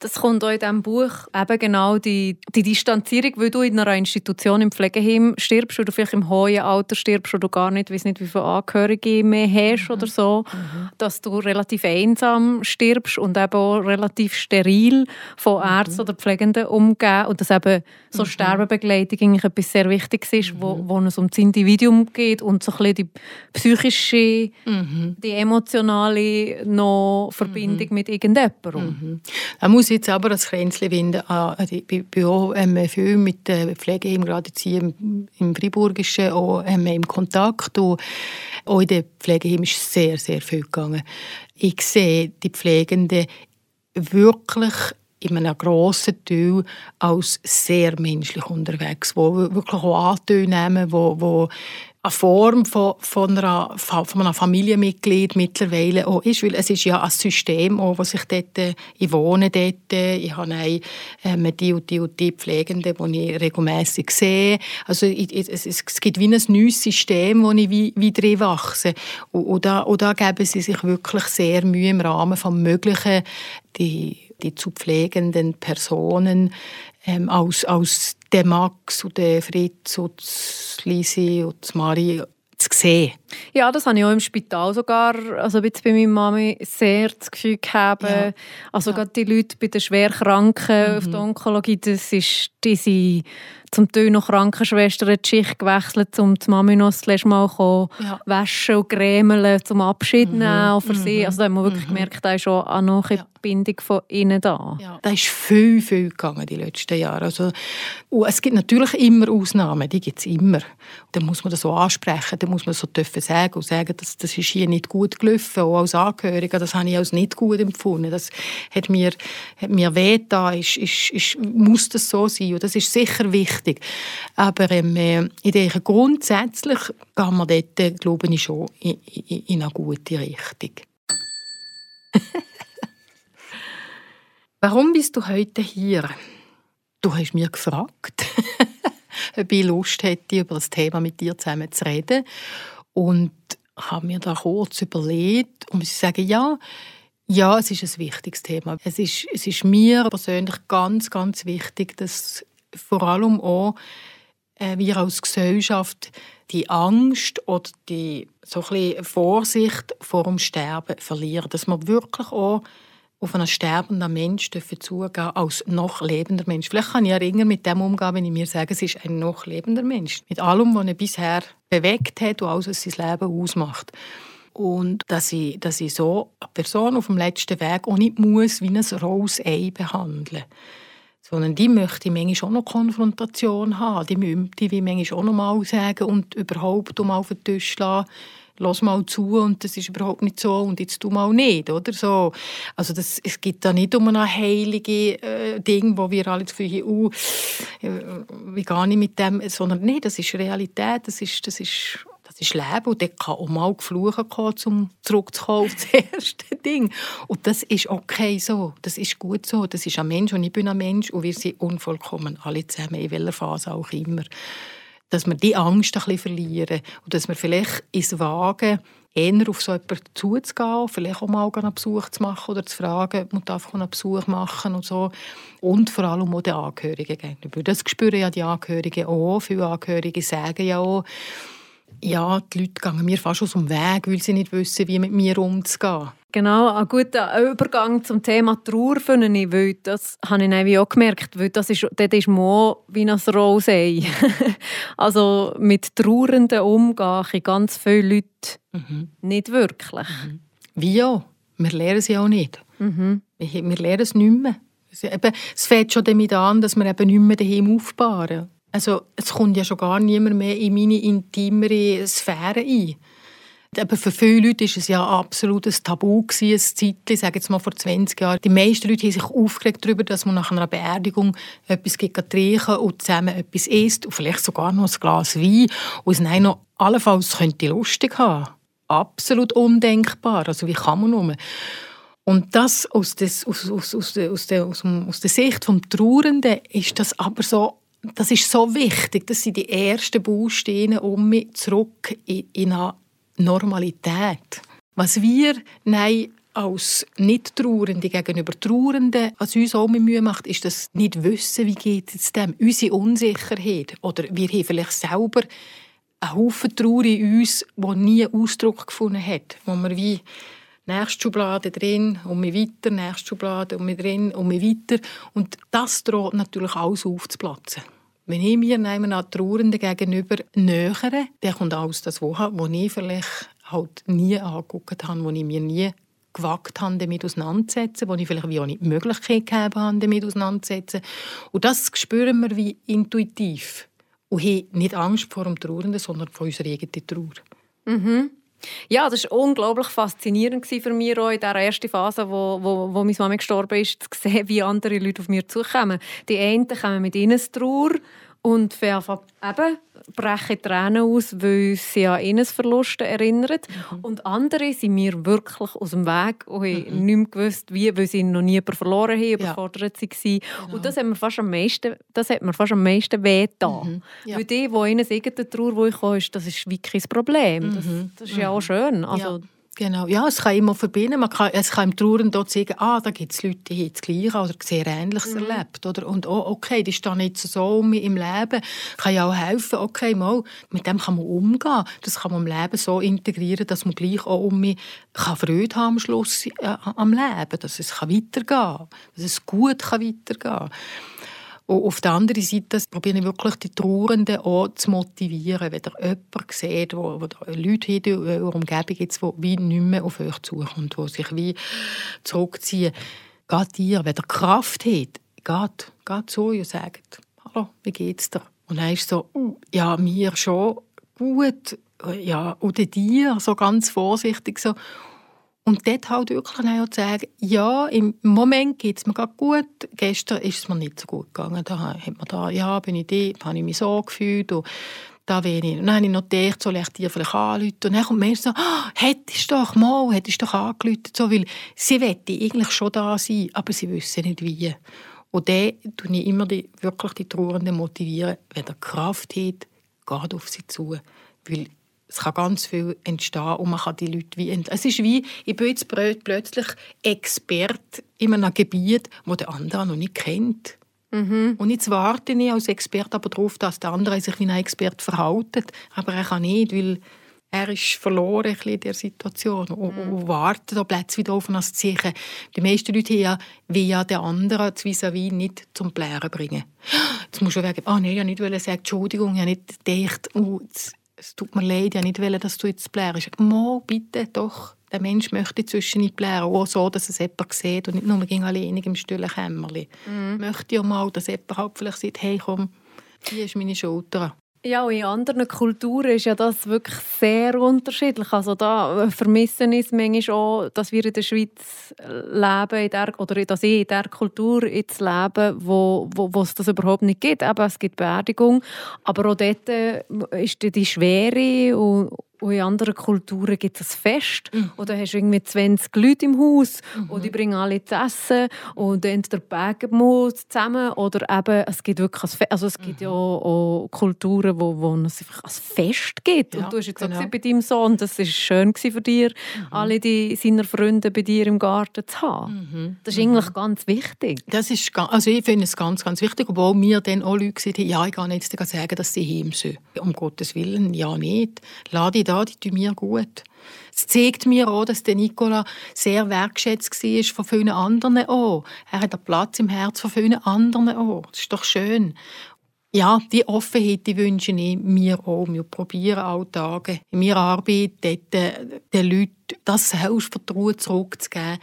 Das kommt auch in diesem Buch eben genau die, die Distanzierung, weil du in einer Institution im Pflegeheim stirbst oder vielleicht im hohen Alter stirbst oder du gar nicht, weiß nicht, wie viele Angehörige mehr hast mhm. oder so, mhm. dass du relativ einsam stirbst und eben auch relativ steril von mhm. Ärzten oder Pflegenden umgehen und dass eben so mhm. Sterbebegleitung eigentlich etwas sehr Wichtiges ist, wo, mhm. wo es um das Individuum geht und so ein bisschen die psychische, mhm. die emotionale noch Verbindung mit irgendjemandem. Mhm muss jetzt aber das Kränzchen winden. Ich bin auch ähm, viel mit den Pflegeheimen, gerade im, im Friburgischen, auch, ähm, im Kontakt. Und auch in den Pflegeheimen ist sehr, sehr viel gegangen. Ich sehe die Pflegenden wirklich in einem grossen Teil als sehr menschlich unterwegs, die wirklich auch Anteil nehmen, wo, wo eine Form von, von, einer, von einem Familienmitglied mittlerweile auch ist, weil es ist ja ein System, auch, wo sich dort, äh, ich wohne dort, äh, ich habe eine, ähm, die und die und die Pflegende, die ich regelmässig sehe. Also ich, es, es, gibt wie ein neues System, wo ich wie, wie drin wachse. Und, und, da, und da geben sie sich wirklich sehr Mühe im Rahmen des Möglichen, die die zu pflegenden Personen ähm, aus, aus der Max und der Fritz und Lisi und Marie zu sehen. Ja, das habe ich auch im Spital sogar, also jetzt bei meiner Mami sehr das Gefühl gehabt. Ja. Also ja. gerade die Leute bei den Schwerkranken mhm. auf der Onkologie, das ist diese zum Teil noch Krankenschwestern die Schicht gewechselt, um die Mami noch das Mal ja. waschen und grämeln, zum Abschied mhm. nehmen für sie. Mhm. Also da haben wir wirklich mhm. gemerkt, da ist schon eine neue ja. Bindung von ihnen da. Ja. Da ist viel, viel gegangen die letzten Jahre. Also, es gibt natürlich immer Ausnahmen, die gibt es immer. Da muss man das so ansprechen, da muss man so dürfen sagen und sagen, dass das ist hier nicht gut gelaufen, auch als Angehöriger, das habe ich als nicht gut empfunden. Das hat mir, hat mir weh da, ist, ist, ist, muss das so sein und das ist sicher wichtig. Aber ähm, äh, ich denke, grundsätzlich gehen wir dort, äh, glaube ich, schon in, in, in eine gute Richtung. Warum bist du heute hier? Du hast mir gefragt, ob ich Lust hätte, über das Thema mit dir zusammen zu reden. Und habe mir da kurz überlegt und muss sagen, ja, ja, es ist ein wichtiges Thema. Es ist, es ist mir persönlich ganz, ganz wichtig, dass vor allem auch äh, wir als Gesellschaft die Angst oder die so Vorsicht vor dem Sterben verlieren. Dass man wirklich auch auf einen sterbenden Mensch zugehen als noch lebender Mensch. Vielleicht kann ich ja ringer mit dem umgehen, wenn ich mir sage, es ist ein noch lebender Mensch. Mit allem, was er bisher bewegt hat und alles, was sein Leben ausmacht. Und dass ich, dass ich so eine Person auf dem letzten Weg auch nicht muss wie ein rohes Ei behandeln sondern die möchte manchmal auch noch Konfrontation haben. Die, die will manchmal auch noch mal sagen und überhaupt um auf den Tisch lassen lass mal zu und das ist überhaupt nicht so und jetzt tu mal nicht, oder so. Also das, es geht da nicht um ein heiliges äh, Ding, wo wir alle haben, uh, äh, wie gehe ich mit dem, sondern nee, das ist Realität, das ist, das ist das ist Leben und dort kann auch mal geflucht kommen, um zurückzukommen auf das erste Ding. Und das ist okay so, das ist gut so, das ist ein Mensch und ich bin ein Mensch und wir sind unvollkommen, alle zusammen, in welcher Phase auch immer dass wir die Angst ein bisschen verlieren und dass wir vielleicht ins Wagen eher auf so jemanden zuzugehen, vielleicht auch mal einen Besuch zu machen oder zu fragen, man darf einen Besuch machen und so. Und vor allem auch den Angehörigen gegenüber. Das spüren ja die Angehörigen auch. Viele Angehörige sagen ja auch, ja, die Leute gehen mir fast aus dem Weg, weil sie nicht wissen, wie mit mir umzugehen. Genau, ein guter Übergang zum Thema Trauer finde ich, weil das habe ich auch gemerkt, weil das ist, dort ist man wie ein Rosei. also mit Trauernden umgehen ganz viele Leute mhm. nicht wirklich. Mhm. Wie auch? Wir lernen sie auch nicht. Mhm. Wir, wir lernen es nicht mehr. Es fängt schon damit an, dass wir eben nicht mehr daheim aufbauen. Also es kommt ja schon gar niemand mehr in meine intimere Sphäre ein. Aber für viele Leute war es ja absolut ein Tabu, ein Zeitchen, ich sage jetzt mal vor 20 Jahren. Die meisten Leute haben sich aufgeregt darüber, dass man nach einer Beerdigung etwas trinken und zusammen etwas isst und vielleicht sogar noch ein Glas Wein und es dann noch allenfalls könnte lustig haben. Absolut undenkbar. Also wie kann man nur? Und das aus, des, aus, aus, aus, der, aus, der, aus der Sicht des Trauernden ist das aber so, das ist so wichtig. Das sind die ersten Bausteine, um mich zurück in, in eine Normalität. Was wir nein, als Nicht-Trauernde gegenüber Trauernden, was uns auch Mühe macht, ist das nicht wissen, wie geht es dem, unsere Unsicherheit. Oder wir haben vielleicht selber einen Haufen Trauer in uns, der nie Ausdruck gefunden hat, wo wir wie nächste Schublade drin, um mich weiter, nächste Schublade, um mich drin, um mich weiter. Und das droht natürlich alles aufzuplatzen. Wenn ich mir einem Trauernden gegenüber nähere, dann kommt alles das, was ich vielleicht halt nie angeguckt habe, wo ich mir nie gewagt habe, damit auseinanderzusetzen, wo ich vielleicht wie auch nicht die Möglichkeit gehabt habe, damit auseinanderzusetzen. Und das spüren wir wie intuitiv. Und haben nicht Angst vor dem Trauernden, sondern vor unserer eigenen Trauer. Mhm. Ja, das war unglaublich faszinierend für mich auch in der ersten Phase, wo, wo, wo meine Mama gestorben ist, zu sehen, wie andere Leute auf mich zukommen. Die einen kommen mit ihnen Trauer und fangen eben brechen Tränen aus, weil sie an Innensverluste erinnern. Mhm. Und andere sind mir wirklich aus dem Weg und haben mhm. nicht mehr gewusst, wie, weil sie noch nie verloren haben, überfordert ja. waren. Genau. Und das hat mir fast am meisten, das hat mir fast am meisten wehgetan. Mhm. Ja. Weil die, die ihnen irgendeine Trauer wo ich komme, ist, das ist wirklich ein Problem. Das, mhm. das ist ja auch mhm. schön. Also, ja. Genau, ja, es kann immer verbinden. Man kann, es kann im Trauern dort sagen, ah, da gibt es Leute, die haben das Gleiche oder sehr Ähnliches mhm. erlebt. Oder? Und oh, okay, ist da nicht so um im Leben. Kann ja auch helfen, okay, mal, mit dem kann man umgehen. Das kann man im Leben so integrieren, dass man gleich auch um mich kann Freude haben am Schluss äh, am Leben, dass es kann weitergehen kann, dass es gut kann weitergehen kann. Und auf der anderen Seite probiere ich wirklich die Trauernden auch zu motivieren. Wenn ihr jemanden seht, wo, wo Leute in eurer Umgebung gibt, die wie nicht mehr auf euch zukommen, die sich wie zurückziehen, geht ihr, wenn ihr Kraft habt, geht, geht zu und sagt, hallo, wie geht's dir? Und dann ist so, ja, mir schon gut, ja, oder dir, so ganz vorsichtig so. Und dort halt wirklich auch sagen, ja, im Moment geht es mir gerade gut, gestern ist es mir nicht so gut gegangen. Da hat man da, ja, bin ich da, habe ich mich so gefühlt und da wenig. Und dann habe ich noch gedacht, soll ich dir vielleicht anrufen? Und dann kommt mir so, oh, hättest du doch mal, hättest du doch angerufen. So, weil sie wollen eigentlich schon da sein, aber sie wissen nicht wie. Und dann tue ich immer die, wirklich die Trauernden motivieren, wenn er Kraft hat, geht auf sie zu. Weil es kann ganz viel entstehen und man kann die Leute wie es ist wie ich bin jetzt plötzlich Experte in einem Gebiet, wo der andere noch nicht kennt. Mhm. Und jetzt warte ich als Experte aber darauf, dass der andere sich wie ein Experte verhält. Aber er kann nicht, weil er ist verloren in der Situation und, mhm. und wartet da plötzlich wieder auf ein Zeichen. Die meisten Leute haben wie ja den anderen vis vis nicht zum Blären bringen. Jetzt muss ich sagen, ah oh, nein, ich wollte nicht sagen, Entschuldigung, ich habe nicht gedacht, oh, es tut mir leid, ich nicht wollte, dass du jetzt blärst. Mo, bitte, doch. Der Mensch möchte zwischen nicht blären, auch so, dass es jemand sieht und nicht nur gegen alleinig im stillen Kämmerchen. Mhm. Möchte ja mal, dass jemand halt vielleicht sagt, hey, komm, hier ist meine Schulter. Ja, in anderen Kulturen ist ja das wirklich sehr unterschiedlich. Also da vermissen ist manchmal auch, dass wir in der Schweiz leben, in der, oder dass ich in der Kultur jetzt lebe, wo, wo, wo es das überhaupt nicht gibt. Eben, es gibt Beerdigung, aber auch dort ist die Schwere und, und in anderen Kulturen gibt es ein Fest. Mhm. Da hast du irgendwie 20 Leute im Haus mhm. und die bringen alle zu essen und entweder backen zusammen oder eben, es gibt wirklich ein Fest. Also es gibt mhm. ja auch, auch, Kulturen, wo, wo es einfach ein Fest gibt. Ja, und du hast jetzt genau. auch bei deinem Sohn, das war schön für dich, mhm. alle die, seiner Freunde bei dir im Garten zu haben. Mhm. Das ist eigentlich ganz wichtig. Das ist, also ich finde es ganz, ganz wichtig, obwohl mir dann auch Leute gesagt haben, ja, ich kann nicht sagen, dass sie heim sind. Um Gottes Willen, ja nicht. Lade da, die tun mir gut. Es zeigt mir auch, dass der Nicola sehr wertschätzt war von vielen anderen auch. Er hat einen Platz im Herz von vielen anderen auch. Das ist doch schön. Ja, die Offenheit die wünsche ich mir auch. Wir probieren alle Tage in meiner Arbeit dort, äh, den Leuten das Selbstvertrauen zurückzugeben.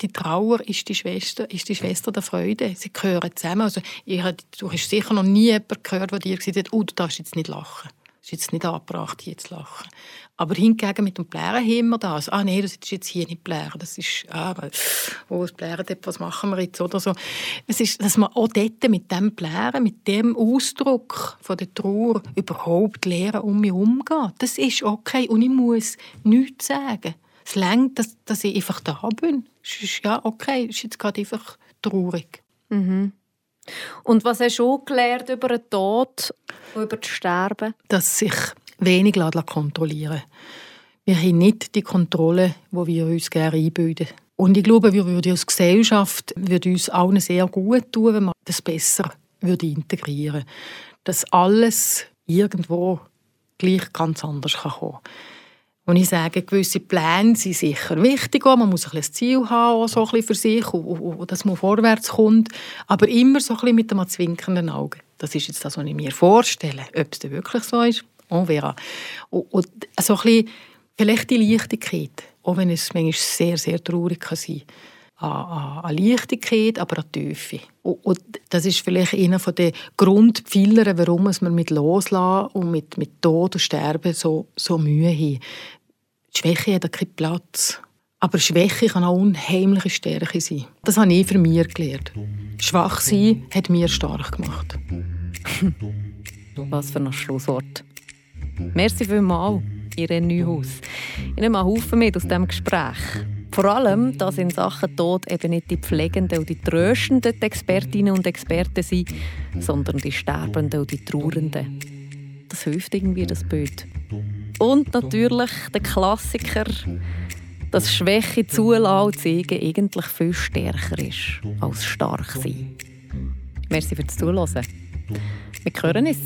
Die Trauer ist die Schwester, ist die Schwester der Freude. Sie gehören zusammen. Also, ich, du hast sicher noch nie jemanden gehört, der dir gesagt hat, oh, du darfst jetzt nicht lachen. Es ist jetzt nicht angebracht, hier zu lachen. Aber hingegen mit dem Blären haben wir das. Ah nein, das ist jetzt hier nicht Blären. Das ist, ah, wo es Blären was machen wir jetzt oder so. Es ist, dass man auch dort mit dem Blären, mit dem Ausdruck von der Trauer überhaupt lernen, um mich umgehen. Das ist okay und ich muss nichts sagen. Es längt, dass, dass ich einfach da bin. Es ist ja okay, es ist jetzt gerade einfach traurig. Mhm. Und was hast du gelernt über den Tod und über das Sterben? Dass sich wenig kontrollieren lässt. Wir haben nicht die Kontrolle, die wir uns gerne einbilden. Und ich glaube, wir würden als Gesellschaft würde uns allen sehr gut tun, wenn man das besser würde integrieren Dass alles irgendwo gleich ganz anders kommen kann. Und ich sage, gewisse Pläne sind sicher wichtig. Man muss ein, ein Ziel haben, so ein für sich, dass man vorwärts kommt. Aber immer so ein mit einem zwinkernden Auge. Das ist jetzt das, was ich mir vorstelle. Ob es wirklich so ist, on verra. Und, so ein bisschen, vielleicht die Leichtigkeit, auch wenn es manchmal sehr, sehr traurig sein kann an, Leichtigkeit, aber an Tiefe. Und, das ist vielleicht einer der Grundpfeiler, warum wir mit Loslassen und mit, mit Tod und Sterben so, so Mühe haben. Die Schwäche hat keinen Platz. Aber Schwäche kann auch unheimliche Stärke sein. Das habe ich für mich gelernt. Schwach sein hat mir stark gemacht. Was für ein Schlusswort. Merci vielmals, Irene Neuhaus. Ich nehme einen Haufen mit aus diesem Gespräch. Vor allem, dass in Sachen Tod eben nicht die Pflegenden und die Tröstenden die Expertinnen und Experten sind, sondern die Sterbenden und die Trauernden. Das hilft irgendwie, das Bild. Und natürlich der Klassiker, dass Schwäche zulassen zeigen eigentlich viel stärker ist als stark sein. Merci fürs Zuhören. Wir hören uns.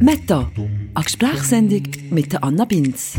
Meta, eine Gesprächssendung mit Anna Binz.